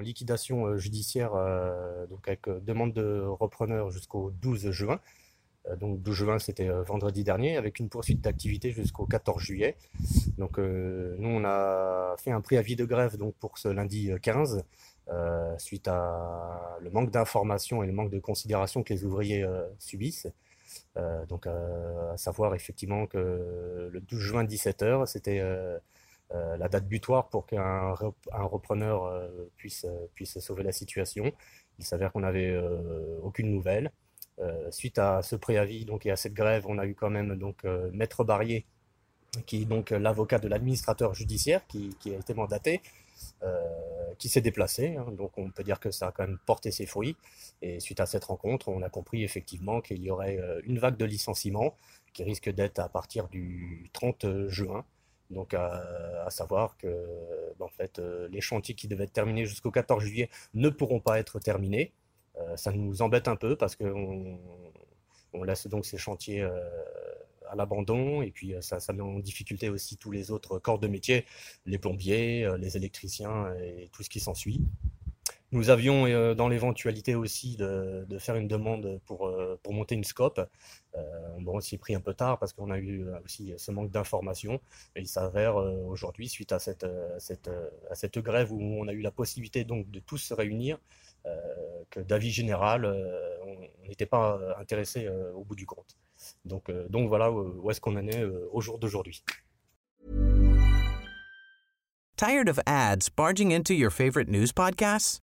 Liquidation euh, judiciaire, euh, donc avec euh, demande de repreneur jusqu'au 12 juin. Donc 12 juin, c'était vendredi dernier, avec une poursuite d'activité jusqu'au 14 juillet. Donc nous, on a fait un préavis de grève donc pour ce lundi euh, 15, euh, suite à le manque d'informations et le manque de considération que les ouvriers subissent. Donc à savoir effectivement que le 12 juin 17h, c'était euh, la date butoir pour qu'un rep- un repreneur euh, puisse, euh, puisse sauver la situation. Il s'avère qu'on n'avait aucune nouvelle. Suite à ce préavis donc, et à cette grève, on a eu quand même donc, Maître Barrier, qui est donc l'avocat de l'administrateur judiciaire, qui, qui a été mandaté, qui s'est déplacé. hein. donc on peut dire que ça a quand même porté ses fruits. Et suite à cette rencontre, on a compris effectivement qu'il y aurait une vague de licenciements qui risque d'être à partir du 30 juin. Donc à, savoir que en fait, euh, les chantiers qui devaient être terminés jusqu'au 14 juillet ne pourront pas être terminés. Euh, ça nous embête un peu parce qu'on on laisse donc ces chantiers euh, à l'abandon et puis ça, ça met en difficulté aussi tous les autres corps de métier, les plombiers, les électriciens et tout ce qui s'ensuit. Nous avions euh, dans l'éventualité aussi de, faire une demande pour, euh, pour monter une scope. Euh, bon, on s'y est pris un peu tard parce qu'on a eu euh, aussi ce manque d'informations. Et il s'avère euh, aujourd'hui, suite à cette, euh, euh, grève où on a eu la possibilité donc de tous se réunir, euh, que d'avis général, euh, on n'était pas euh, intéressé euh, au bout du compte. Donc, euh, voilà où, où est-ce qu'on en est euh, au jour d'aujourd'hui. Tired of ads barging into your favorite news podcasts?